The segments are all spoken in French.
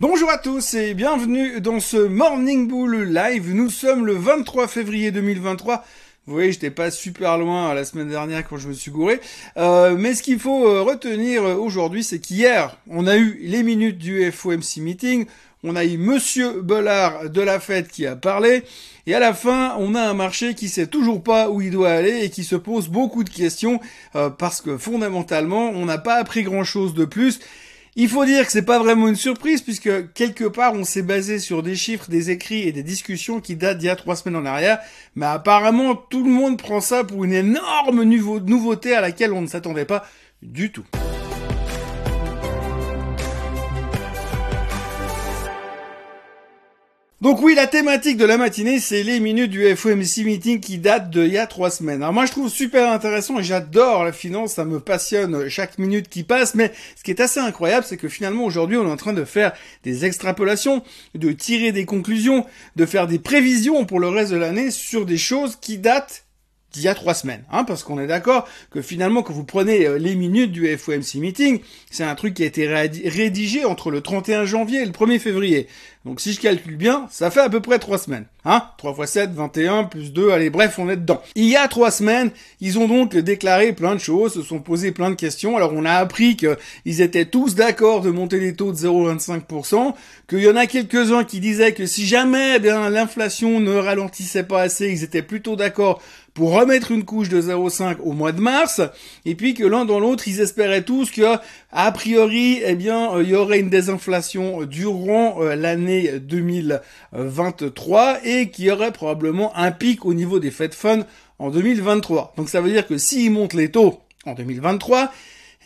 Bonjour à tous et bienvenue dans ce Morning Bull Live. Nous sommes le 23 février 2023. Vous voyez, j'étais pas super loin la semaine dernière quand je me suis gouré. Euh, mais ce qu'il faut euh, retenir aujourd'hui, c'est qu'hier, on a eu les minutes du FOMC meeting. On a eu Monsieur Bollard de la Fed qui a parlé. Et à la fin, on a un marché qui sait toujours pas où il doit aller et qui se pose beaucoup de questions euh, parce que fondamentalement, on n'a pas appris grand chose de plus. Il faut dire que c'est pas vraiment une surprise puisque quelque part on s'est basé sur des chiffres, des écrits et des discussions qui datent d'il y a trois semaines en arrière, mais apparemment tout le monde prend ça pour une énorme nouveauté à laquelle on ne s'attendait pas du tout. Donc oui, la thématique de la matinée, c'est les minutes du FOMC meeting qui datent d'il y a trois semaines. Alors moi, je trouve super intéressant et j'adore la finance, ça me passionne chaque minute qui passe, mais ce qui est assez incroyable, c'est que finalement, aujourd'hui, on est en train de faire des extrapolations, de tirer des conclusions, de faire des prévisions pour le reste de l'année sur des choses qui datent d'il y a trois semaines, hein, parce qu'on est d'accord que finalement, quand vous prenez euh, les minutes du FOMC meeting, c'est un truc qui a été rédigé entre le 31 janvier et le 1er février. Donc si je calcule bien, ça fait à peu près trois semaines. Hein 3 x 7, 21, plus 2, allez bref, on est dedans. Il y a trois semaines, ils ont donc déclaré plein de choses, se sont posé plein de questions. Alors on a appris qu'ils étaient tous d'accord de monter les taux de 0,25%, qu'il y en a quelques-uns qui disaient que si jamais eh l'inflation ne ralentissait pas assez, ils étaient plutôt d'accord pour remettre une couche de 0,5 au mois de mars, et puis que l'un dans l'autre, ils espéraient tous que, a priori, eh bien, il y aurait une désinflation durant euh, l'année 2023 et qui aurait probablement un pic au niveau des Fed Funds en 2023. Donc ça veut dire que s'ils montent les taux en 2023,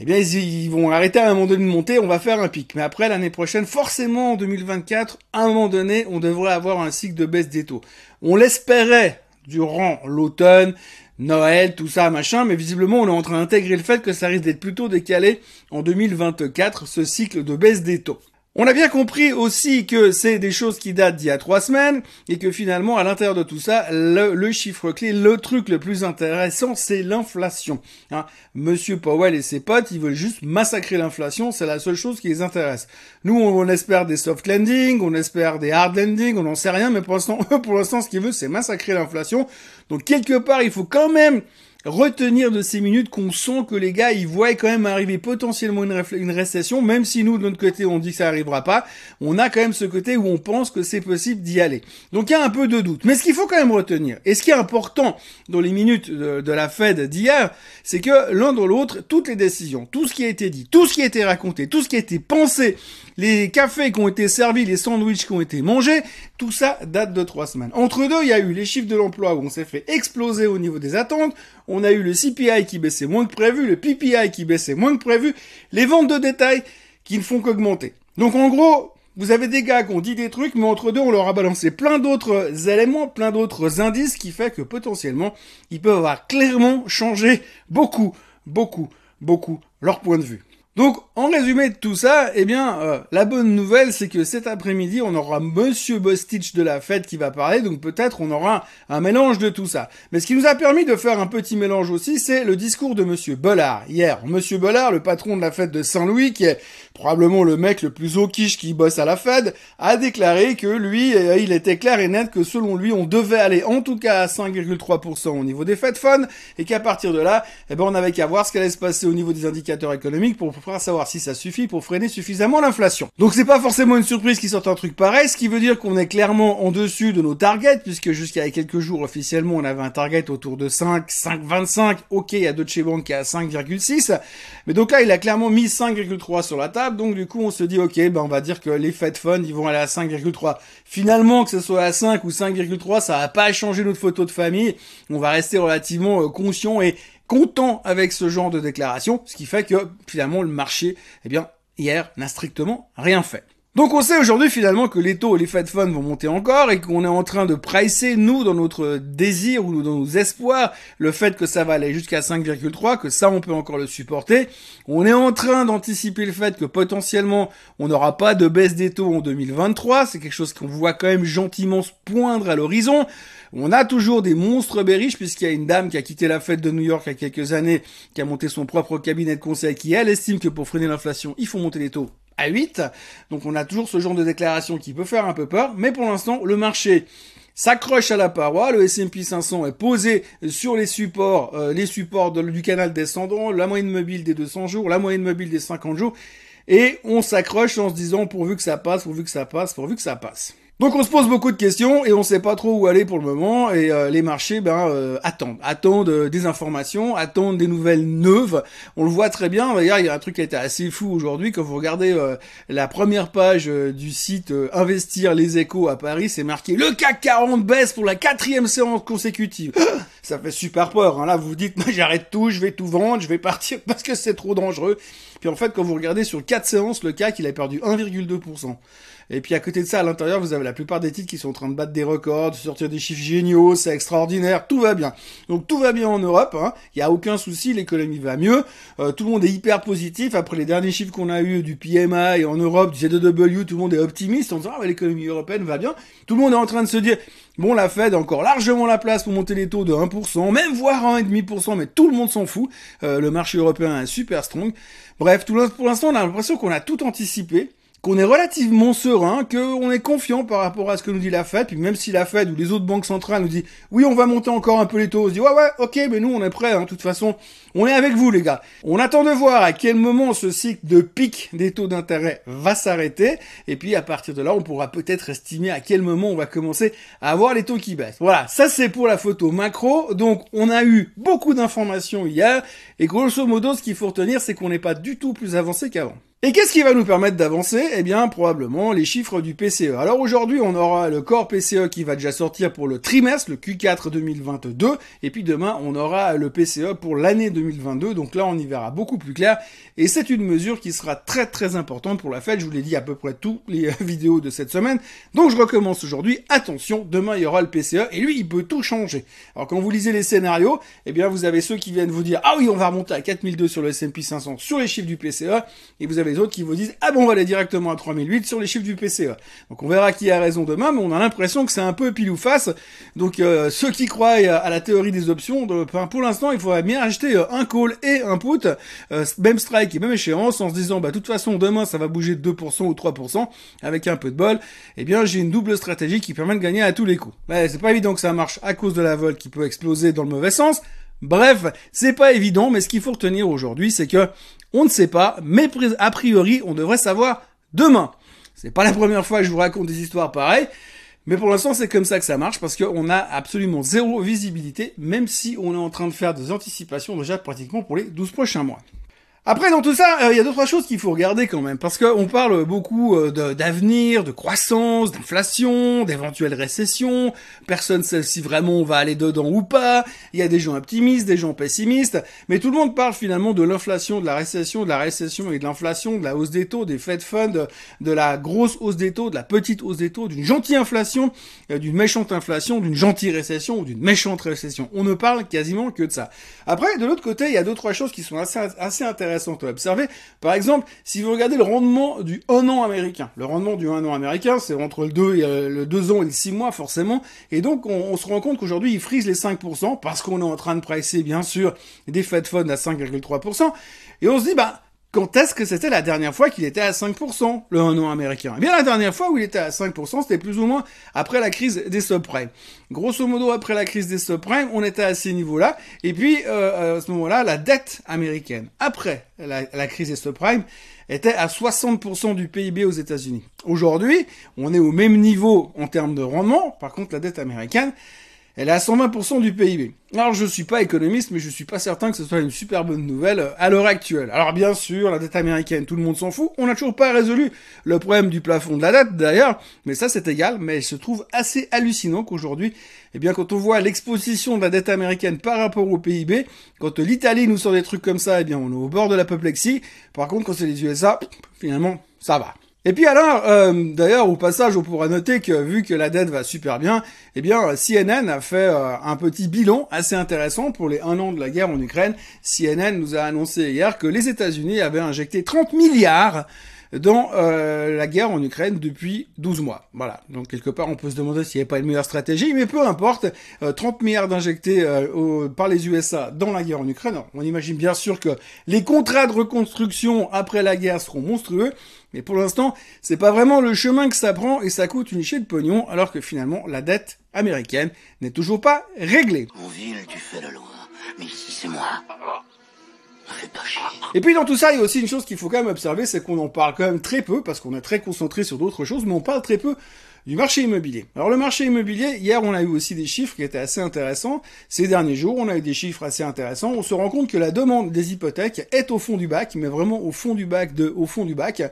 eh bien ils, vont arrêter à un moment donné de monter, on va faire un pic. Mais après l'année prochaine, forcément en 2024, à un moment donné, on devrait avoir un cycle de baisse des taux. On l'espérait durant l'automne, Noël, tout ça, machin, mais visiblement on est en train d'intégrer le fait que ça risque d'être plutôt décalé en 2024, ce cycle de baisse des taux. On a bien compris aussi que c'est des choses qui datent d'il y a trois semaines et que finalement à l'intérieur de tout ça, le, chiffre clé, le truc le plus intéressant, c'est l'inflation. Hein. Monsieur Powell et ses potes, ils veulent juste massacrer l'inflation, c'est la seule chose qui les intéresse. Nous, on, espère des soft landing, on espère des hard landing, on n'en sait rien, mais pour l'instant, pour l'instant, ce qu'ils veulent, c'est massacrer l'inflation. Donc quelque part, il faut quand même retenir de ces minutes qu'on sent que les gars, ils voient quand même arriver potentiellement une, récession, même si nous, de notre côté, on dit que ça arrivera pas, on a quand même ce côté où on pense que c'est possible d'y aller. Donc il y a un peu de doute. Mais ce qu'il faut quand même retenir, et ce qui est important dans les minutes de, de la Fed d'hier, c'est que l'un dans l'autre, toutes les décisions, tout ce qui a été dit, tout ce qui a été raconté, tout ce qui a été pensé, les cafés qui ont été servis, les sandwichs qui ont été mangés, tout ça date de trois semaines. Entre deux, il y a eu les chiffres de l'emploi où on s'est fait exploser au niveau des attentes, on a eu le CPI qui baissait moins que prévu, le PPI qui baissait moins que prévu, les ventes de détail qui ne font qu'augmenter. Donc en gros, vous avez des gars qui ont dit des trucs, mais entre deux, on leur a balancé plein d'autres éléments, plein d'autres indices, qui fait que potentiellement, ils peuvent avoir clairement changé beaucoup, beaucoup, beaucoup leur point de vue. Donc, en résumé de tout ça, eh bien, euh, la bonne nouvelle, c'est que cet après-midi, on aura Monsieur Bostich de la fête qui va parler, donc peut-être on aura un mélange de tout ça. Mais ce qui nous a permis de faire un petit mélange aussi, c'est le discours de Monsieur Bollard hier. Monsieur Bollard, le patron de la fête de Saint-Louis, qui est probablement le mec le plus au quiche qui bosse à la Fed, a déclaré que lui, euh, il était clair et net que selon lui, on devait aller en tout cas à 5,3% au niveau des Fed Funds, et qu'à partir de là, eh ben, on avait qu'à voir ce qu'allait se passer au niveau des indicateurs économiques pour pouvoir savoir si ça suffit pour freiner suffisamment l'inflation. Donc c'est pas forcément une surprise qu'il sorte un truc pareil, ce qui veut dire qu'on est clairement en dessus de nos targets, puisque jusqu'à quelques jours officiellement on avait un target autour de 5, 5,25, ok, il y a Deutsche Bank qui est à 5,6, mais donc là il a clairement mis 5,3 sur la table, donc du coup on se dit ok, ben on va dire que les Fed Funds ils vont aller à 5,3. Finalement que ce soit à 5 ou 5,3, ça va pas changer notre photo de famille, on va rester relativement euh, conscient et content avec ce genre de déclaration, ce qui fait que finalement le marché, eh bien, hier n'a strictement rien fait. Donc on sait aujourd'hui finalement que les taux et les Fed Funds vont monter encore et qu'on est en train de pricer, nous, dans notre désir ou dans nos espoirs, le fait que ça va aller jusqu'à 5,3, que ça on peut encore le supporter. On est en train d'anticiper le fait que potentiellement on n'aura pas de baisse des taux en 2023, c'est quelque chose qu'on voit quand même gentiment se poindre à l'horizon. On a toujours des monstres berriches puisqu'il y a une dame qui a quitté la fête de New York il y a quelques années, qui a monté son propre cabinet de conseil, qui elle estime que pour freiner l'inflation, il faut monter les taux à 8. Donc on a toujours ce genre de déclaration qui peut faire un peu peur, mais pour l'instant, le marché s'accroche à la paroi, le S&P 500 est posé sur les supports, euh, les supports du canal descendant, la moyenne mobile des 200 jours, la moyenne mobile des 50 jours, et on s'accroche en se disant pourvu que ça passe, pourvu que ça passe, pourvu que ça passe. Donc on se pose beaucoup de questions et on sait pas trop où aller pour le moment et euh, les marchés ben euh, attendent, attendent euh, des informations, attendent des nouvelles neuves. On le voit très bien. D'ailleurs, il y a un truc qui été assez fou aujourd'hui quand vous regardez la première page du site Investir les Échos à Paris, c'est marqué le CAC 40 baisse pour la quatrième séance consécutive. Ça fait super peur. Hein. Là, vous vous dites, j'arrête tout, je vais tout vendre, je vais partir parce que c'est trop dangereux. Puis en fait, quand vous regardez sur quatre séances, le CAC il a perdu 1,2%. Et puis à côté de ça, à l'intérieur, vous avez la plupart des titres qui sont en train de battre des records, de sortir des chiffres géniaux, c'est extraordinaire, tout va bien. Donc tout va bien en Europe, il hein. n'y a aucun souci, l'économie va mieux, euh, tout le monde est hyper positif. Après les derniers chiffres qu'on a eu du PMI en Europe, du Z2W, tout le monde est optimiste en disant ah, l'économie européenne va bien. Tout le monde est en train de se dire Bon, la Fed a encore largement la place pour monter les taux de 1%, même voire 1,5%, mais tout le monde s'en fout. Euh, le marché européen est super strong. Bref, tout pour l'instant, on a l'impression qu'on a tout anticipé qu'on est relativement serein, qu'on est confiant par rapport à ce que nous dit la Fed, puis même si la Fed ou les autres banques centrales nous disent oui on va monter encore un peu les taux, on se dit ouais ouais ok mais nous on est prêts, hein, de toute façon on est avec vous les gars. On attend de voir à quel moment ce cycle de pic des taux d'intérêt va s'arrêter, et puis à partir de là on pourra peut-être estimer à quel moment on va commencer à avoir les taux qui baissent. Voilà, ça c'est pour la photo macro, donc on a eu beaucoup d'informations hier, et grosso modo ce qu'il faut retenir c'est qu'on n'est pas du tout plus avancé qu'avant. Et qu'est-ce qui va nous permettre d'avancer? Eh bien, probablement les chiffres du PCE. Alors aujourd'hui, on aura le corps PCE qui va déjà sortir pour le trimestre, le Q4 2022, et puis demain, on aura le PCE pour l'année 2022. Donc là, on y verra beaucoup plus clair. Et c'est une mesure qui sera très très importante pour la fête. Je vous l'ai dit à peu près toutes les vidéos de cette semaine. Donc je recommence aujourd'hui. Attention, demain il y aura le PCE et lui, il peut tout changer. Alors quand vous lisez les scénarios, eh bien vous avez ceux qui viennent vous dire ah oui, on va remonter à 4002 sur le S&P 500 sur les chiffres du PCE, et vous avez les autres qui vous disent ah bon on va aller directement à 3008 sur les chiffres du PCE. Donc on verra qui a raison demain, mais on a l'impression que c'est un peu pile ou face. Donc euh, ceux qui croient à la théorie des options, de, pour l'instant il faudrait bien acheter euh, un call et un put, euh, même strike et même échéance, en se disant bah de toute façon demain ça va bouger de 2% ou 3% avec un peu de bol. Eh bien j'ai une double stratégie qui permet de gagner à tous les coups. Mais c'est pas évident que ça marche à cause de la vol qui peut exploser dans le mauvais sens. Bref, c'est pas évident, mais ce qu'il faut retenir aujourd'hui, c'est que on ne sait pas, mais a priori, on devrait savoir demain. C'est pas la première fois que je vous raconte des histoires pareilles, mais pour l'instant, c'est comme ça que ça marche parce qu'on a absolument zéro visibilité, même si on est en train de faire des anticipations déjà pratiquement pour les 12 prochains mois. Après, dans tout ça, euh, il y a d'autres choses qu'il faut regarder quand même, parce qu'on parle beaucoup euh, d'avenir, de, croissance, d'inflation, d'éventuelles récessions. Personne sait si vraiment on va aller dedans ou pas. Il y a des gens optimistes, des gens pessimistes, mais tout le monde parle finalement de l'inflation, de la récession, de la récession et de l'inflation, de la hausse des taux, des Fed Funds, de, de, la grosse hausse des taux, de la petite hausse des taux, d'une gentille inflation, euh, d'une méchante inflation, d'une gentille récession ou d'une méchante récession. On ne parle quasiment que de ça. Après, de l'autre côté, il y a deux trois choses qui sont assez intéressantes à observer. Par exemple, si vous regardez le rendement du 1 an américain, le rendement du 1 an américain, c'est entre le 2 et euh, le 2 ans et le 6 mois forcément, et donc on, se rend compte qu'aujourd'hui il frise les 5% parce qu'on est en train de pricer bien sûr des Fed Funds à 5,3%, et on se dit bah quand est-ce que c'était la dernière fois qu'il était à 5%, le 1 an américain? Eh bien, la dernière fois où il était à 5%, c'était plus ou moins après la crise des subprimes. Grosso modo, après la crise des subprimes, on était à ces niveaux-là. Et puis, euh, euh, à ce moment-là, la dette américaine, après la, la crise des subprimes, était à 60% du PIB aux États-Unis. Aujourd'hui, on est au même niveau en termes de rendement. Par contre, la dette américaine, elle est à 120% du PIB. Alors je suis pas économiste, mais je suis pas certain que ce soit une super bonne nouvelle euh, à l'heure actuelle. Alors bien sûr, la dette américaine, tout le monde s'en fout. On n'a toujours pas résolu le problème du plafond de la dette d'ailleurs, mais ça c'est égal. Mais il se trouve assez hallucinant qu'aujourd'hui, eh bien quand on voit l'exposition de la dette américaine par rapport au PIB, quand l'Italie nous sort des trucs comme ça, eh bien on est au bord de l'apoplexie. Par contre, quand c'est les USA, finalement, ça va. Et puis alors, euh, d'ailleurs, au passage, on pourra noter que vu que la dette va super bien, eh bien, CNN a fait euh, un petit bilan assez intéressant pour les un an de la guerre en Ukraine. CNN nous a annoncé hier que les États-Unis avaient injecté 30 milliards dans euh, la guerre en Ukraine depuis 12 mois. Voilà. Donc quelque part, on peut se demander s'il n'y avait pas une meilleure stratégie, mais peu importe. 30 milliards d'injectés par les USA dans la guerre en Ukraine. on imagine bien sûr que les contrats de reconstruction après la guerre seront monstrueux. Mais pour l'instant, c'est pas vraiment le chemin que ça prend et ça coûte une chier de pognon, alors que finalement, la dette américaine n'est toujours pas réglée. Et puis dans tout ça, il y a aussi une chose qu'il faut quand même observer, c'est qu'on en parle quand même très peu, parce qu'on est très concentré sur d'autres choses, mais on parle très peu du marché immobilier. Alors le marché immobilier, hier on a eu aussi des chiffres qui étaient assez intéressants. Ces derniers jours, on a eu des chiffres assez intéressants. On se rend compte que la demande des hypothèques est au fond du bac, mais vraiment au fond du bac de au fond du bac.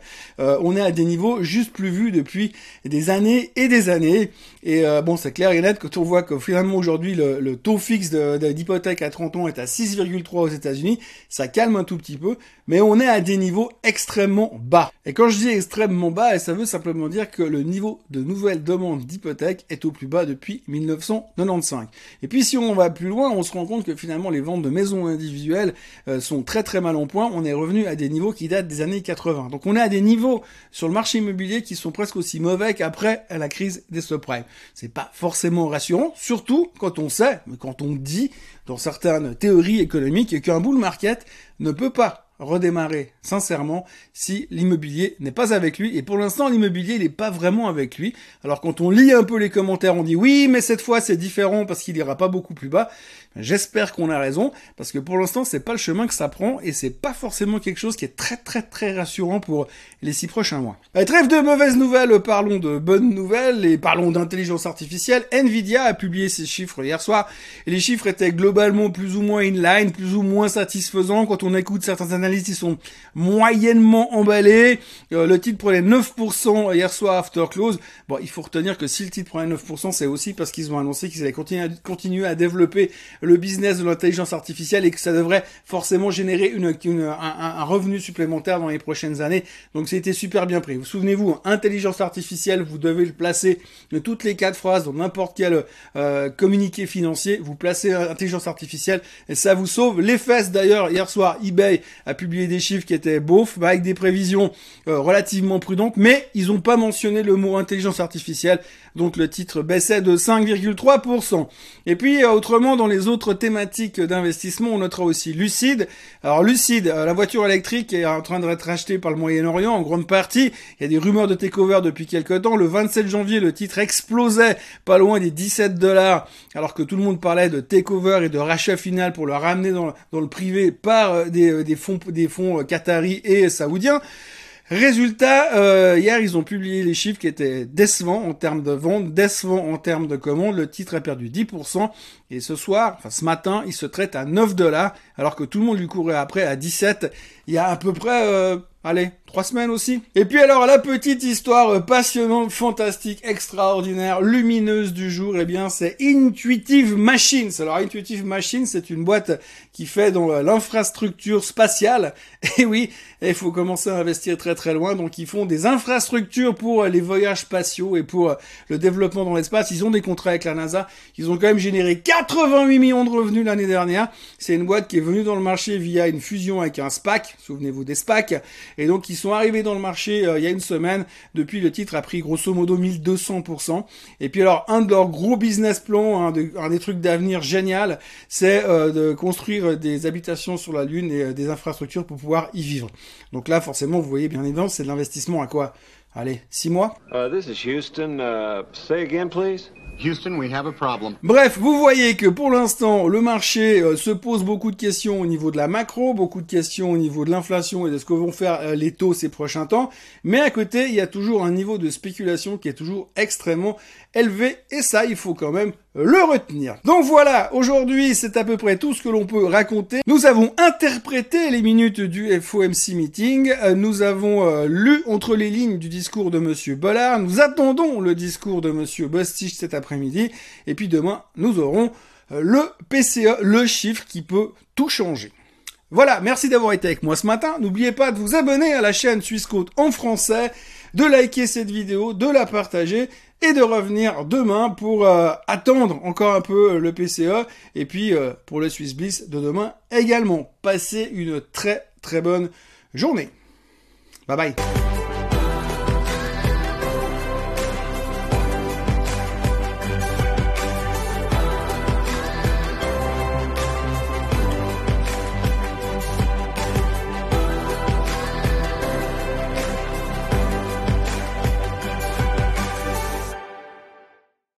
Euh, on est à des niveaux juste plus vus depuis des années et des années. Et euh, bon, c'est clair et net quand on voit que finalement aujourd'hui le, taux fixe d'hypothèque à 30 ans est à 6,3 aux États-Unis, ça calme un tout petit peu, mais on est à des niveaux extrêmement bas. Et quand je dis extrêmement bas, ça veut simplement dire que le niveau de demande d'hypothèque est au plus bas depuis 1995. Et puis si on va plus loin, on se rend compte que finalement les ventes de maisons individuelles euh, sont très très mal en point. On est revenu à des niveaux qui datent des années 80. Donc on est à des niveaux sur le marché immobilier qui sont presque aussi mauvais qu'après la crise des subprimes. C'est pas forcément rassurant, surtout quand on sait, quand on dit dans certaines théories économiques qu'un bull market ne peut pas redémarrer sincèrement si l'immobilier n'est pas avec lui. Et pour l'instant, l'immobilier n'est pas vraiment avec lui. Alors quand on lit un peu les commentaires, on dit oui, mais cette fois c'est différent parce qu'il ira pas beaucoup plus bas. J'espère qu'on a raison parce que pour l'instant, c'est pas le chemin que ça prend et c'est pas forcément quelque chose qui est très très très rassurant pour les six prochains mois. Allez, trêve de mauvaises nouvelles, parlons de bonnes nouvelles et parlons d'intelligence artificielle. Nvidia a publié ses chiffres hier soir et les chiffres étaient globalement plus ou moins inline, plus ou moins satisfaisants quand on écoute certains analystes qui sont moyennement emballés. Euh, le titre prenait 9% hier soir after close. Bon, il faut retenir que si le titre prenait 9%, c'est aussi parce qu'ils ont annoncé qu'ils allaient continuer à, continuer à développer le business de l'intelligence artificielle et que ça devrait forcément générer une, un, revenu supplémentaire dans les prochaines années. Donc c'était super bien pris. Vous souvenez-vous, intelligence artificielle, vous devez le placer de toutes les quatre phrases dans n'importe quel euh, communiqué financier. Vous placez intelligence artificielle et ça vous sauve les fesses. D'ailleurs, hier soir, eBay a publié des chiffres qui étaient beaufs, avec des prévisions euh, relativement prudentes, mais ils n'ont pas mentionné le mot intelligence artificielle, donc le titre baissait de 5,3%. Et puis euh, autrement, dans les autres thématiques d'investissement, on notera aussi Lucide. Alors Lucide, euh, la voiture électrique est en train d'être achetée par le Moyen-Orient en grande partie. Il y a des rumeurs de takeover depuis quelques temps. Le 27 janvier, le titre explosait pas loin des 17 dollars, alors que tout le monde parlait de takeover et de rachat final pour le ramener dans, le privé par des, des fonds des fonds qataris et saoudiens. Résultat, euh, hier ils ont publié les chiffres qui étaient décevants en termes de vente, décevants en termes de commandes. Le titre a perdu 10% et ce soir, enfin ce matin, il se traite à 9 dollars alors que tout le monde lui courait après à 17. Il y a à peu près euh, Allez, trois semaines aussi. Et puis alors, la petite histoire passionnante, fantastique, extraordinaire, lumineuse du jour, eh bien, c'est Intuitive Machines. Alors, Intuitive Machines, c'est une boîte qui fait dans l'infrastructure spatiale. Et oui, il faut commencer à investir très très loin. Donc, ils font des infrastructures pour les voyages spatiaux et pour le développement dans l'espace. Ils ont des contrats avec la NASA. Ils ont quand même généré 88 millions de revenus l'année dernière. C'est une boîte qui est venue dans le marché via une fusion avec un SPAC. Souvenez-vous des SPAC et donc ils sont arrivés dans le marché euh, il y a une semaine. Depuis le titre a pris grosso modo 1200%. Et puis alors un de leurs gros business plans, un, des trucs d'avenir génial, c'est euh, de construire des habitations sur la Lune et euh, des infrastructures pour pouvoir y vivre. Donc là forcément vous voyez bien évidemment c'est de l'investissement à quoi? Allez, six mois. Uh, this is Houston. Uh, say again, please. Houston, we have a problem. Bref, vous voyez que pour l'instant, le marché euh, se pose beaucoup de questions au niveau de la macro, beaucoup de questions au niveau de l'inflation et de ce que vont faire euh, les taux ces prochains temps. Mais à côté, il y a toujours un niveau de spéculation qui est toujours extrêmement élevé. Et ça, il faut quand même le retenir. Donc voilà, aujourd'hui, c'est à peu près tout ce que l'on peut raconter. Nous avons interprété les minutes du FOMC meeting. Euh, nous avons lu entre les lignes du discours de Monsieur Bollard. Nous attendons le discours de Monsieur Bostich cet après midi Et puis demain, nous aurons euh, le PCE, le chiffre qui peut tout changer. Voilà, merci d'avoir été avec moi ce matin. N'oubliez pas de vous abonner à la chaîne Suisse en français, de liker cette vidéo, de la partager et de revenir demain pour euh, attendre encore un peu euh, le PCE et puis pour le Swiss Bliss de demain également. Passez une très très bonne journée. Bye bye.